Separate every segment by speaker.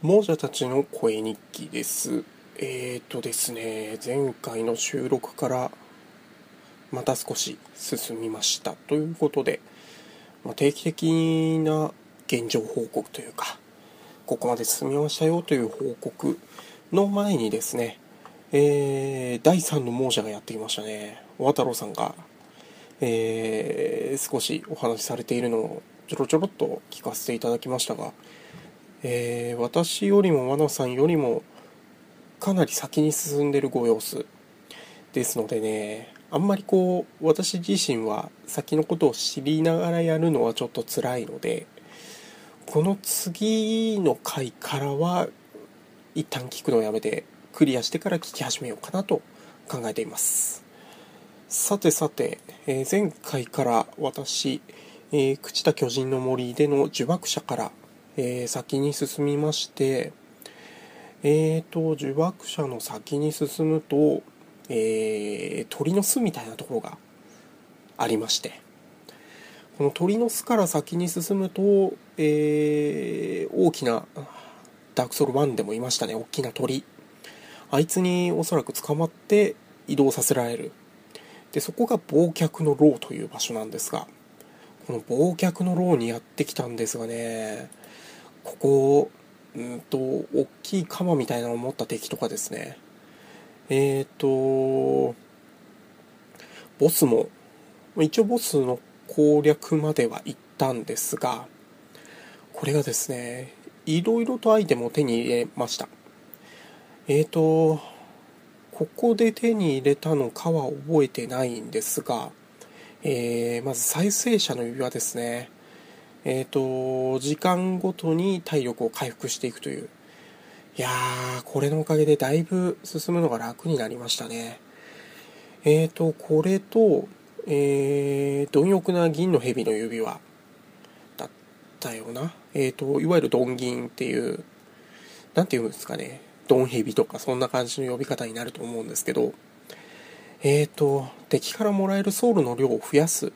Speaker 1: 亡者たちの声日記です。えーとですね、前回の収録からまた少し進みました。ということで、まあ、定期的な現状報告というか、ここまで進みましたよという報告の前にですね、えー、第3の亡者がやってきましたね。渡郎さんが、えー、少しお話しされているのをちょろちょろっと聞かせていただきましたが、えー私よりも和野さんよりもかなり先に進んでるご様子ですのでねあんまりこう私自身は先のことを知りながらやるのはちょっと辛いのでこの次の回からは一旦聞くのをやめてクリアしてから聞き始めようかなと考えています。さてさて、えー前回から私、えー朽ちた巨人の森での呪縛者から、えー先に進みましてえーと呪縛者の先に進むと、えー鳥の巣みたいなところがありましてこの鳥の巣から先に進むと、えー大きなダークソウル1でもいましたね。大きな鳥。あいつにおそらく捕まって移動させられる。でそこが忘却の牢という場所なんですがこの忘却の牢にやってきたんですがねここうんと大きい鎌みたいなのを持った敵とかですね。えっ、とボスも一応ボスの攻略までは行ったんですがこれがですねいろいろとアイテムを手に入れました。えーとここで手に入れたのかは覚えてないんですが、えーまず再生者の指輪ですね。えーと時間ごとに体力を回復していくという。いやーこれのおかげでだいぶ進むのが楽になりましたね。えーとこれとえー、貪欲な銀の蛇の指輪だったよな。えーといわゆるドン銀っていうなんていうんですかね。ドンヘビとかそんな感じの呼び方になると思うんですけど。えーと敵からもらえるソウルの量を増やす、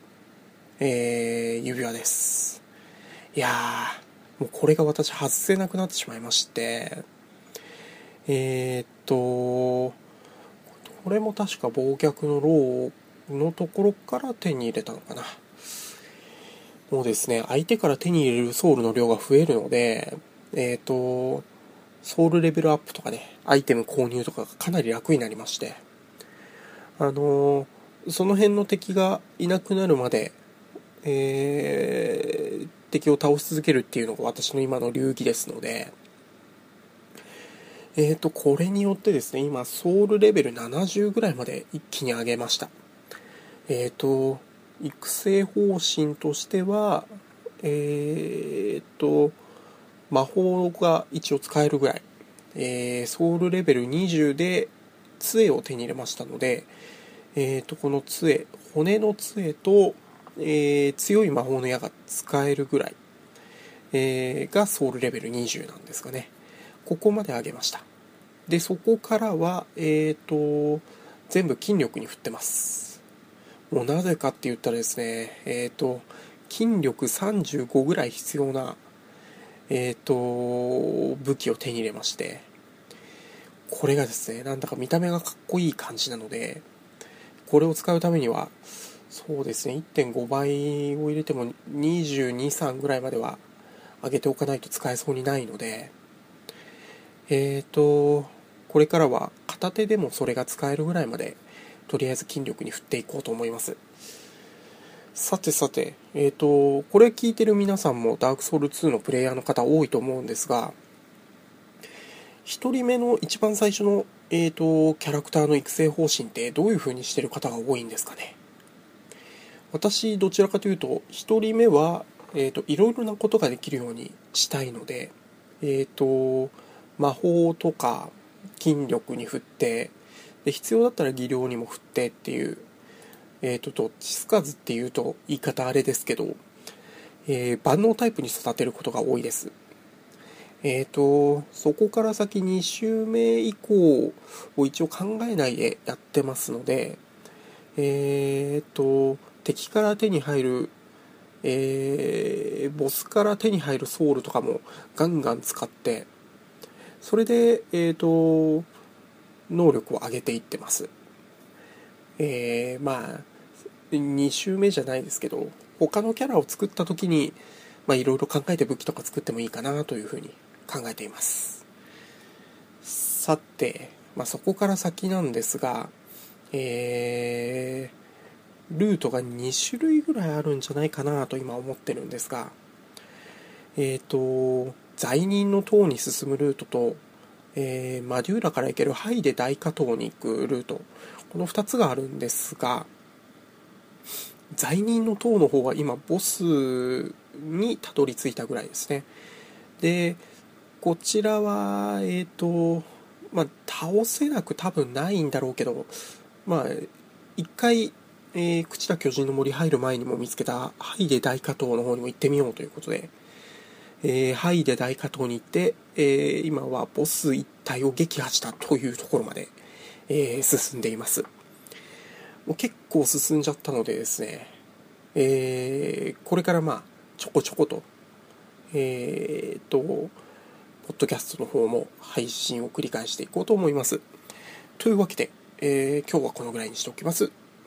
Speaker 1: えー指輪です。いやーもうこれが私外せなくなってしまいまして。えーっとこれも確か忘却の牢のところから手に入れたのかな。もうですね相手から手に入れるソウルの量が増えるのでえーっとソウルレベルアップとかねアイテム購入とかがかなり楽になりまして。あのーその辺の敵がいなくなるまでえー敵を倒し続けるっていうのが私の今の流儀ですのでえーとこれによってですね今ソウルレベル70ぐらいまで一気に上げました。えーと育成方針としてはえーと魔法が一応使えるぐらい、えソウルレベル20で杖を手に入れましたので、えー、とこの杖骨の杖と、えー強い魔法の矢が使えるぐらい、えーがソウルレベル20なんですがね。ここまで上げました。でそこからはえっ、と全部筋力に振ってます。もうなぜかって言ったらですねえっ、と筋力35ぐらい必要なえっ、と武器を手に入れましてこれがですねなんだか見た目がかっこいい感じなのでこれを使うためにはそうですね。1.5倍を入れても223ぐらいまでは上げておかないと使えそうにないのでえーとこれからは片手でもそれが使えるぐらいまでとりあえず筋力に振っていこうと思います。さてさてえーとこれ聞いてる皆さんもダークソウル2のプレイヤーの方多いと思うんですが1人目の一番最初の、えー、とキャラクターの育成方針ってどういう風にしてる方が多いんですかね？私どちらかというと1人目は、えー、といろいろなことができるようにしたいので、えー、と魔法とか筋力に振ってで必要だったら技量にも振ってっていう、えー、とどっちつかずっていうと言い方あれですけど、えー万能タイプに育てることが多いです。えーとそこから先2周目以降を一応考えないでやってますのでえーと敵から手に入る、えーボスから手に入るソウルとかもガンガン使ってそれで、えっ、ー、と、能力を上げていってます。えー、まあ、2周目じゃないですけど、他のキャラを作った時に、まあ、いろいろ考えて武器とか作ってもいいかなというふうに考えています。さて、まあ、そこから先なんですが、えー、ルートが2種類ぐらいあるんじゃないかなと今思ってるんですが、えっ、ー、と、罪人の塔に進むルートと、えー、マデューラから行けるハイで大加藤に行くルート、この2つがあるんですが、罪人の塔の方は今ボスにたどり着いたぐらいですね。で、こちらは、えっ、ー、と、まあ、倒せなく多分ないんだろうけど、まあ、一回、えー、朽田巨人の森入る前にも見つけたハイデ大加藤の方にも行ってみようということで、えー、ハイデ大加藤に行って、えー、今はボス一体を撃破したというところまで、えー、進んでいます。もう結構進んじゃったのでですね、えー、これからまあ、ちょこちょこと、えー、と、ポッドキャストの方も配信を繰り返していこうと思います。というわけで、えー、今日はこのぐらいにしておきます。